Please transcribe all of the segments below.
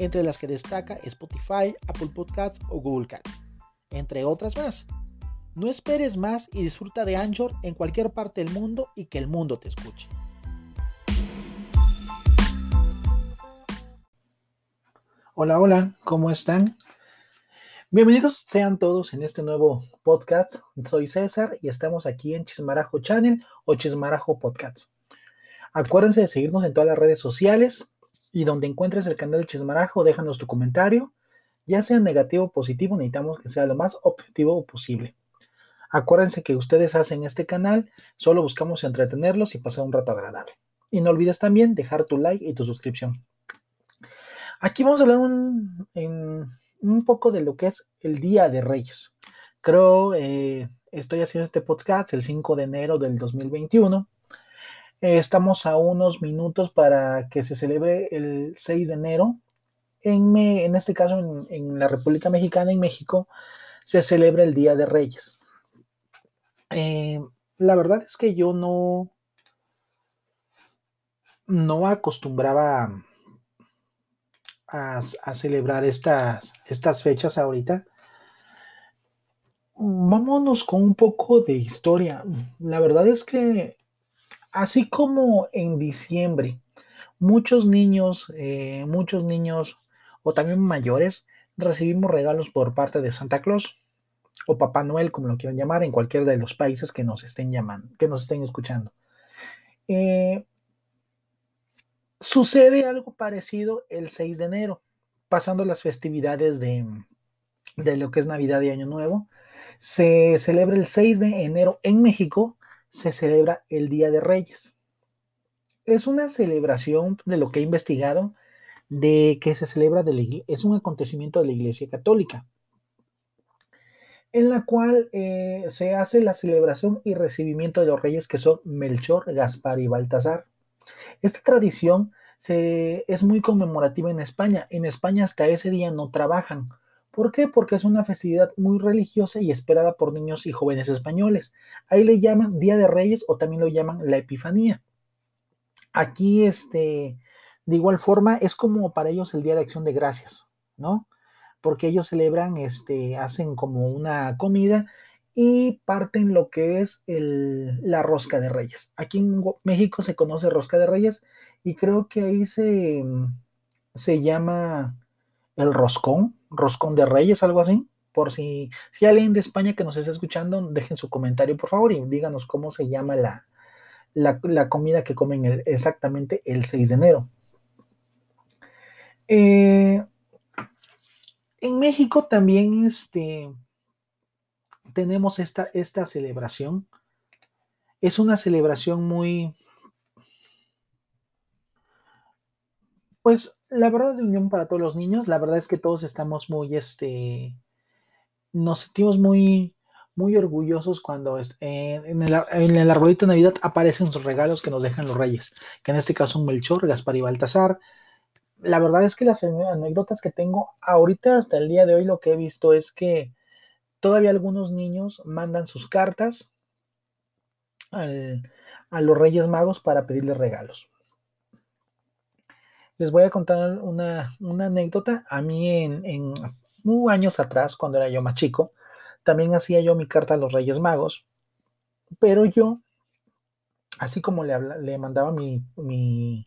entre las que destaca Spotify, Apple Podcasts o Google Cats, entre otras más. No esperes más y disfruta de Anchor en cualquier parte del mundo y que el mundo te escuche. Hola, hola, ¿cómo están? Bienvenidos sean todos en este nuevo podcast. Soy César y estamos aquí en Chismarajo Channel o Chismarajo Podcast. Acuérdense de seguirnos en todas las redes sociales y donde encuentres el canal de Chismarajo, déjanos tu comentario, ya sea negativo o positivo, necesitamos que sea lo más objetivo posible. Acuérdense que ustedes hacen este canal, solo buscamos entretenerlos y pasar un rato agradable. Y no olvides también dejar tu like y tu suscripción. Aquí vamos a hablar un, un poco de lo que es el Día de Reyes. Creo, eh, estoy haciendo este podcast el 5 de enero del 2021 estamos a unos minutos para que se celebre el 6 de enero. En, en este caso, en, la República Mexicana, en México, se celebra el Día de Reyes. Eh, la verdad es que yo no, no acostumbraba a, a celebrar estas, estas fechas ahorita. Vámonos con un poco de historia. La verdad es que Así como en diciembre, muchos niños, eh, muchos niños o también mayores recibimos regalos por parte de Santa Claus o Papá Noel, como lo quieran llamar, en cualquiera de los países que nos estén llamando, que nos estén escuchando. Eh, sucede algo parecido el 6 de enero, pasando las festividades de, de lo que es Navidad y Año Nuevo. Se celebra el 6 de enero en México se celebra el Día de Reyes. Es una celebración de lo que he investigado, de que se celebra, de la, es un acontecimiento de la Iglesia Católica, en la cual eh, se hace la celebración y recibimiento de los reyes que son Melchor, Gaspar y Baltasar. Esta tradición se, es muy conmemorativa en España. En España hasta ese día no trabajan, ¿Por qué? Porque es una festividad muy religiosa y esperada por niños y jóvenes españoles. Ahí le llaman Día de Reyes o también lo llaman la Epifanía. Aquí, este, de igual forma, es como para ellos el Día de Acción de Gracias, ¿no? Porque ellos celebran, este, hacen como una comida y parten lo que es la rosca de reyes. Aquí en México se conoce rosca de reyes y creo que ahí se, se llama el roscón, roscón de reyes, algo así. Por si, si alguien de España que nos está escuchando, dejen su comentario, por favor, y díganos cómo se llama la, la, comida que comen exactamente el 6 de enero. Eh, en México también este, tenemos esta, esta celebración. Es una celebración muy, pues la verdad de unión para todos los niños, la verdad es que todos estamos muy, este, nos sentimos muy, muy orgullosos cuando en, el, en, el, arbolito de Navidad aparecen sus regalos que nos dejan los reyes, que en este caso son Melchor, Gaspar y Baltasar. La verdad es que las anécdotas que tengo ahorita hasta el día de hoy lo que he visto es que todavía algunos niños mandan sus cartas a los Reyes Magos para pedirles regalos. Les voy a contar una, anécdota. A mí en, en años atrás, cuando era yo más chico, también hacía yo mi carta a los Reyes Magos, pero yo, así como le, le mandaba mi, mi,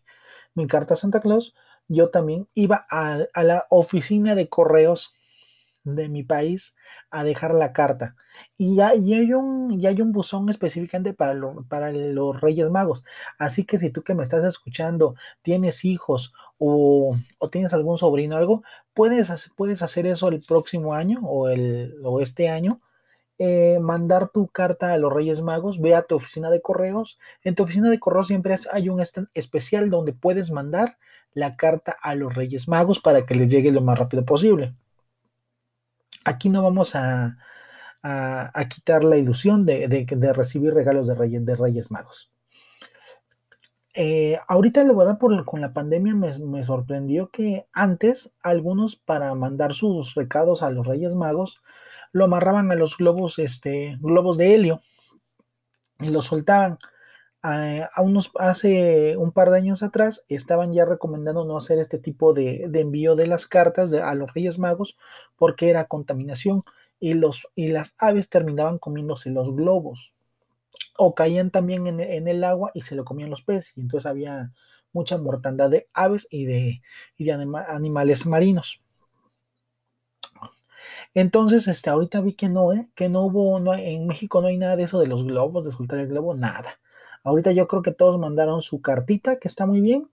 carta a Santa Claus, yo también iba a la oficina de correos de mi país a dejar la carta. Y ya, hay, un, hay un buzón específicamente para, para los Reyes Magos. Así que si tú que me estás escuchando tienes hijos o, tienes algún sobrino o algo, puedes, puedes hacer eso el próximo año o, el, o este año. Eh, mandar tu carta a los Reyes Magos, ve a tu oficina de correos. En tu oficina de correos siempre hay un stand especial donde puedes mandar la carta a los Reyes Magos para que les llegue lo más rápido posible. Aquí no vamos a, quitar la ilusión de, recibir regalos de reyes, de reyes magos. Eh, ahorita, la verdad, por, con la pandemia me, sorprendió que antes algunos para mandar sus recados a los Reyes Magos lo amarraban a los globos, este, globos de helio y los soltaban. A unos, hace un par de años atrás estaban ya recomendando no hacer este tipo de, envío de las cartas a los Reyes Magos porque era contaminación y, los, y las aves terminaban comiéndose los globos o caían también en, el agua y se lo comían los peces y entonces había mucha mortandad de aves y de, de animales marinos. Entonces, este, ahorita vi que no, ¿eh? que no hubo, no, en México no hay nada de eso de los globos, de soltar el globo, nada. Ahorita yo creo que todos mandaron su cartita, que está muy bien.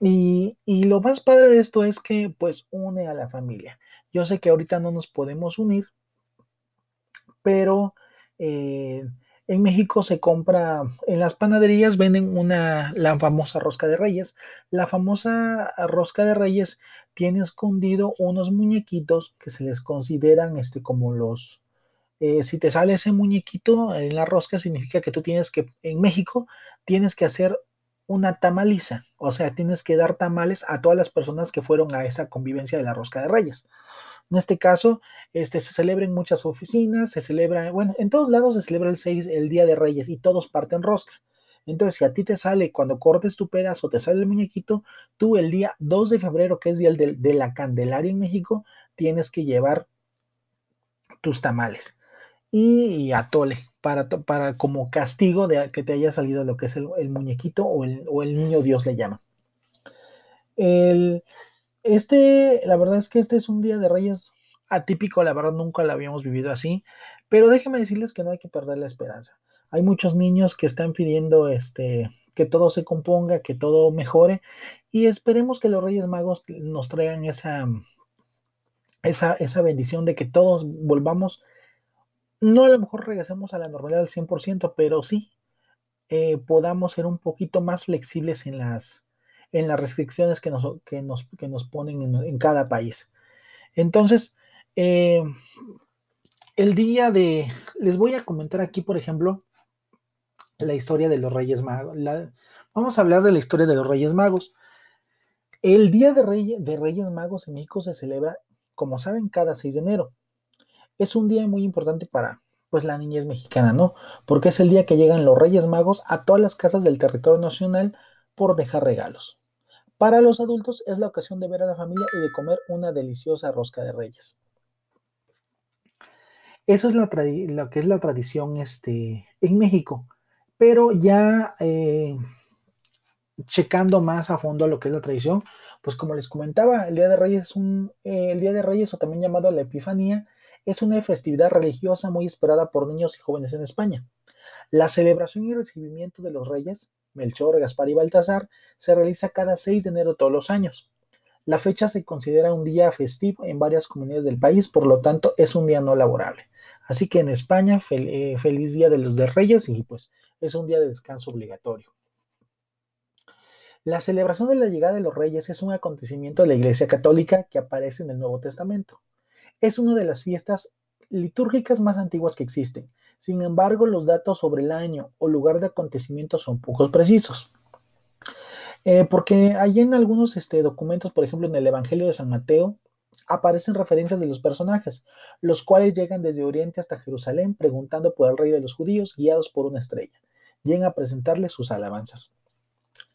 Y, y, lo más padre de esto es que pues une a la familia. Yo sé que ahorita no nos podemos unir, pero eh, en México se compra, en las panaderías venden una, la famosa rosca de reyes. La famosa rosca de reyes tiene escondido unos muñequitos que se les consideran este, como los... Eh, si te sale ese muñequito en la rosca, significa que tú tienes que, en México, tienes que hacer una tamaliza, o sea, tienes que dar tamales a todas las personas que fueron a esa convivencia de la rosca de reyes. En este caso, este, se celebra en muchas oficinas, se celebra, bueno, en todos lados se celebra el 6, el Día de Reyes y todos parten rosca. Entonces, si a ti te sale, cuando cortes tu pedazo, te sale el muñequito, tú el día 2 de febrero, que es día de, de la Candelaria en México, tienes que llevar tus tamales y, atole para, para como castigo de que te haya salido lo que es el, muñequito o el, o el, niño Dios le llama. El, este, la verdad es que este es un día de Reyes atípico, la verdad nunca lo habíamos vivido así, pero déjenme decirles que no hay que perder la esperanza. Hay muchos niños que están pidiendo este, que todo se componga, que todo mejore y esperemos que los Reyes Magos nos traigan esa, esa, esa bendición de que todos volvamos, no a lo mejor regresemos a la normalidad al 100%, pero sí eh, podamos ser un poquito más flexibles en las, en las restricciones que nos, que nos, que nos ponen en, cada país. Entonces, eh, el día de, les voy a comentar aquí, por ejemplo, la historia de los Reyes Magos. vamos a hablar de la historia de los Reyes Magos. El Día de, de Reyes Magos en México se celebra, como saben, cada 6 de enero. Es un día muy importante para pues la niñez mexicana, ¿no? Porque es el día que llegan los Reyes Magos a todas las casas del territorio nacional por dejar regalos. Para los adultos es la ocasión de ver a la familia y de comer una deliciosa rosca de reyes. Eso es lo que es la tradición este, en México. Pero ya eh, checando más a fondo lo que es la tradición, pues como les comentaba, el Día de Reyes es un, eh, el Día de Reyes, o también llamado la Epifanía, es una festividad religiosa muy esperada por niños y jóvenes en España. La celebración y recibimiento de los reyes Melchor, Gaspar y Baltasar, se realiza cada 6 de enero todos los años. La fecha se considera un día festivo en varias comunidades del país, por lo tanto es un día no laborable. Así que en España, eh, feliz Día de los Reyes y pues es un día de descanso obligatorio. La celebración de la llegada de los reyes es un acontecimiento de la Iglesia Católica que aparece en el Nuevo Testamento. Es una de las fiestas litúrgicas más antiguas que existen. Sin embargo, los datos sobre el año o lugar de acontecimiento son pocos precisos. Eh, porque hay en algunos este, documentos, por ejemplo en el Evangelio de San Mateo, aparecen referencias de los personajes, los cuales llegan desde Oriente hasta Jerusalén preguntando por el rey de los judíos, guiados por una estrella. Llegan a presentarle sus alabanzas.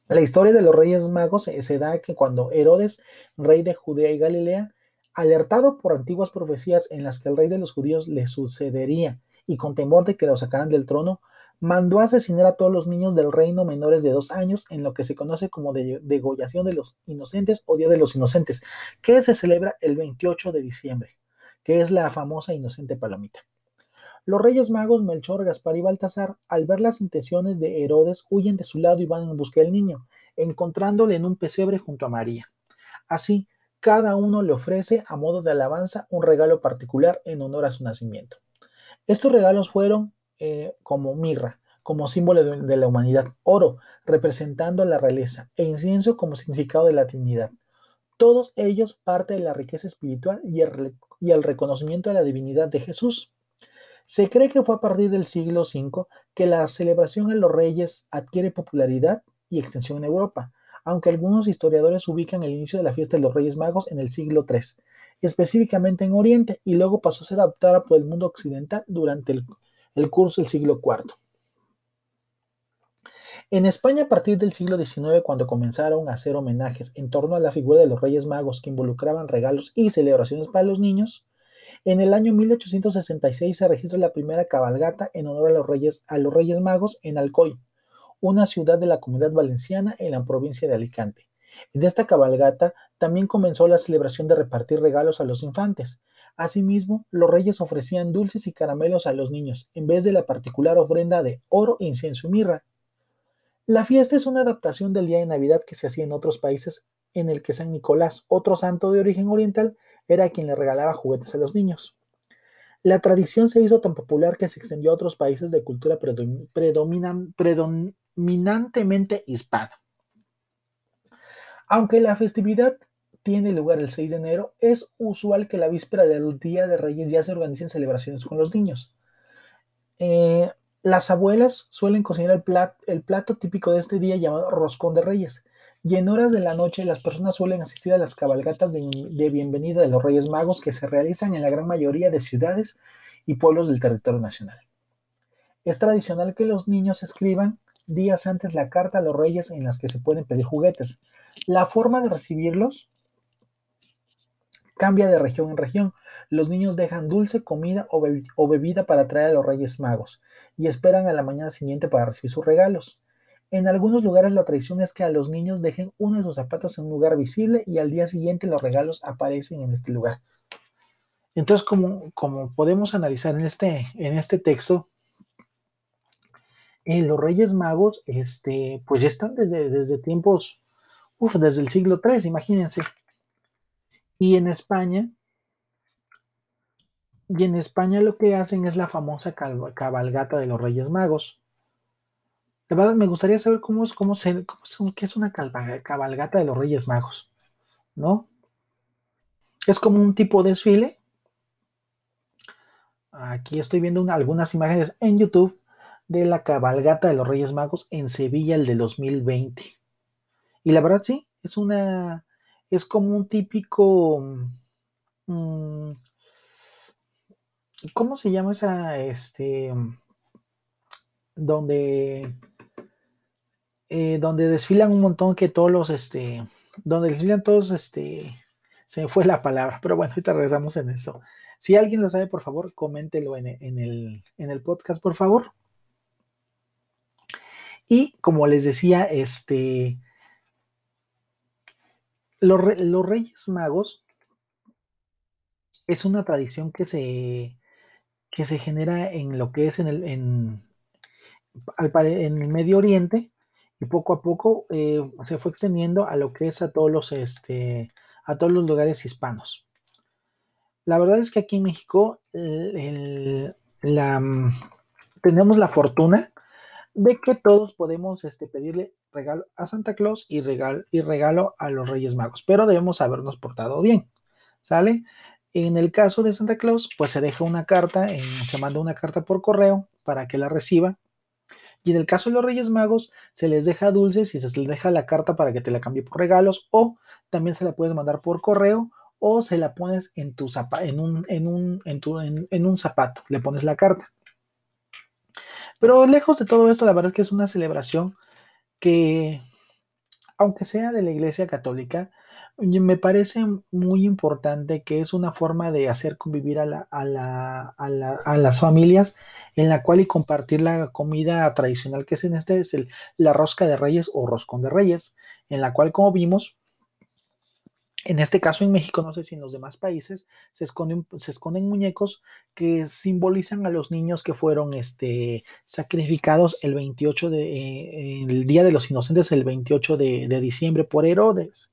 La historia de los reyes magos se da que cuando Herodes, rey de Judea y Galilea, alertado por antiguas profecías en las que el rey de los judíos le sucedería y con temor de que lo sacaran del trono, mandó asesinar a todos los niños del reino menores de dos años en lo que se conoce como degollación de los inocentes o Día de los Inocentes, que se celebra el 28 de diciembre, que es la famosa inocente palomita. Los reyes magos Melchor, Gaspar y Baltasar, al ver las intenciones de Herodes, huyen de su lado y van en busca del niño, encontrándole en un pesebre junto a María. Así, cada uno le ofrece, a modo de alabanza, un regalo particular en honor a su nacimiento. Estos regalos fueron eh, como mirra, como símbolo de, la humanidad, oro, representando la realeza, e incienso como significado de la Trinidad. Todos ellos parte de la riqueza espiritual y el reconocimiento de la divinidad de Jesús. Se cree que fue a partir del siglo V que la celebración de los reyes adquiere popularidad y extensión en Europa, aunque algunos historiadores ubican el inicio de la fiesta de los Reyes Magos en el siglo III, específicamente en Oriente, y luego pasó a ser adoptada por el mundo occidental durante el, curso del siglo IV. En España, a partir del siglo XIX, cuando comenzaron a hacer homenajes en torno a la figura de los Reyes Magos que involucraban regalos y celebraciones para los niños, en el año 1866 se registra la primera cabalgata en honor a los Reyes, a los Reyes Magos en Alcoy, una ciudad de la comunidad valenciana en la provincia de Alicante. En esta cabalgata también comenzó la celebración de repartir regalos a los infantes. Asimismo, los reyes ofrecían dulces y caramelos a los niños, en vez de la particular ofrenda de oro, incienso y mirra. La fiesta es una adaptación del día de Navidad que se hacía en otros países, en el que San Nicolás, otro santo de origen oriental, era quien le regalaba juguetes a los niños. La tradición se hizo tan popular que se extendió a otros países de cultura predominantemente hispana. Aunque la festividad tiene lugar el 6 de enero, es usual que la víspera del Día de Reyes ya se organicen celebraciones con los niños. Eh, las abuelas suelen cocinar el plato, típico de este día llamado roscón de reyes, y en horas de la noche las personas suelen asistir a las cabalgatas de, bienvenida de los Reyes Magos que se realizan en la gran mayoría de ciudades y pueblos del territorio nacional. Es tradicional que los niños escriban días antes la carta a los reyes en las que se pueden pedir juguetes. La forma de recibirlos cambia de región en región. Los niños dejan dulce, comida o, bebida para traer a los Reyes Magos y esperan a la mañana siguiente para recibir sus regalos. En algunos lugares la tradición es que a los niños dejen uno de sus zapatos en un lugar visible y al día siguiente los regalos aparecen en este lugar. Entonces, como, podemos analizar en este, en este texto, los Reyes Magos, este, pues ya están desde, desde tiempos, uf, desde el siglo III, imagínense. Y en España, y en España lo que hacen es la famosa cabalgata de los Reyes Magos. De verdad, me gustaría saber cómo es, cómo se, cómo qué es una cabalgata de los Reyes Magos, ¿no? Es como un tipo de desfile. Aquí estoy viendo algunas imágenes en YouTube de la cabalgata de los Reyes Magos en Sevilla el de 2020. Y la verdad sí, es una, es como un típico, mm, ¿cómo se llama esa, este, donde, eh, donde desfilan un montón que todos los, este, donde desfilan todos, este, se me fue la palabra, pero bueno, ahorita regresamos en eso. Si alguien lo sabe, por favor, coméntelo en, el, en el podcast, por favor. Y como les decía, este, los, Reyes Magos es una tradición que se, que se genera en lo que es en el, en, el Medio Oriente y poco a poco eh, se fue extendiendo a lo que es a todos los, este, a todos los lugares hispanos. La verdad es que aquí en México la, tenemos la fortuna de que todos podemos este, pedirle regalo a Santa Claus y regalo, y regalo a los Reyes Magos, pero debemos habernos portado bien, ¿sale? En el caso de Santa Claus, pues se deja una carta, se manda una carta por correo para que la reciba. Y en el caso de los Reyes Magos, se les deja dulces y se les deja la carta para que te la cambie por regalos, o también se la puedes mandar por correo, o se la pones en tu en un, en un, en, en un zapato, le pones la carta. Pero lejos de todo esto, la verdad es que es una celebración que, aunque sea de la Iglesia Católica, me parece muy importante que es una forma de hacer convivir a, la, a, la, a, las familias en la cual y compartir la comida tradicional que es en este, es el, la rosca de reyes o roscón de reyes, en la cual como vimos en este caso en México, no sé si en los demás países, se esconden, muñecos que simbolizan a los niños que fueron este, sacrificados el 28 de, eh, el Día de los Inocentes, el 28 de, diciembre por Herodes.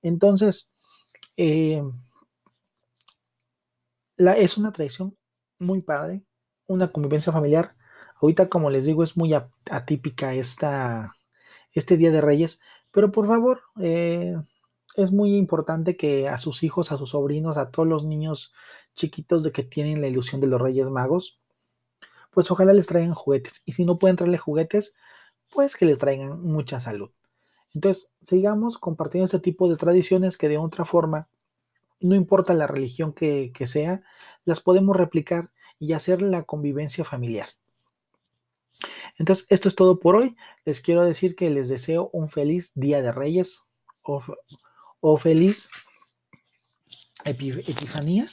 Entonces, eh, es una tradición muy padre, una convivencia familiar. Ahorita, como les digo, es muy atípica esta, este Día de Reyes, pero por favor, eh, es muy importante que a sus hijos, a sus sobrinos, a todos los niños chiquitos de que tienen la ilusión de los Reyes Magos, pues ojalá les traigan juguetes. Y si no pueden traerle juguetes, pues que le traigan mucha salud. Entonces, sigamos compartiendo este tipo de tradiciones que de otra forma, no importa la religión que, que sea, las podemos replicar y hacer la convivencia familiar. Entonces, esto es todo por hoy. Les quiero decir que les deseo un feliz Día de Reyes o, feliz Epifanía.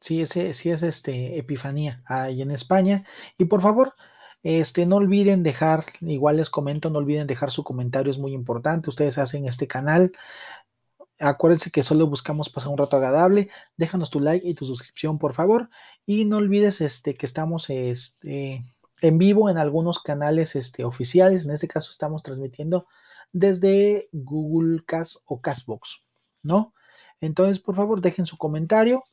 Sí, sí es este Epifanía ahí en España. Y por favor, este, no olviden dejar, igual les comento, no olviden dejar su comentario, es muy importante. Ustedes hacen este canal. Acuérdense que solo buscamos pasar un rato agradable. Déjanos tu like y tu suscripción, por favor. Y no olvides este, que estamos este, en vivo en algunos canales este, oficiales. En este caso estamos transmitiendo desde Google Cast o Castbox, ¿no? Entonces, por favor, dejen su comentario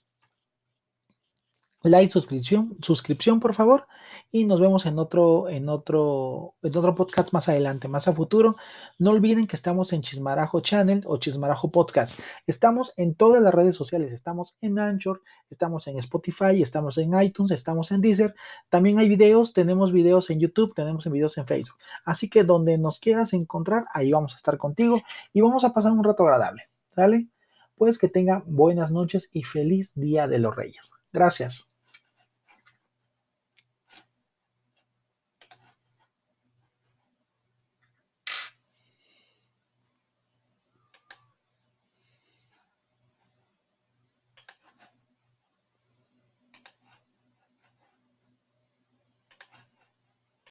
like, suscripción, suscripción, por favor. Y nos vemos en otro, en otro, en otro podcast más adelante, más a futuro. No olviden que estamos en Chismarajo Channel o Chismarajo Podcast. Estamos en todas las redes sociales. Estamos en Anchor, estamos en Spotify, estamos en iTunes, estamos en Deezer. También hay videos, tenemos videos en YouTube, tenemos videos en Facebook. Así que donde nos quieras encontrar, ahí vamos a estar contigo y vamos a pasar un rato agradable. ¿Sale? Pues que tengan buenas noches y feliz Día de los Reyes. Gracias.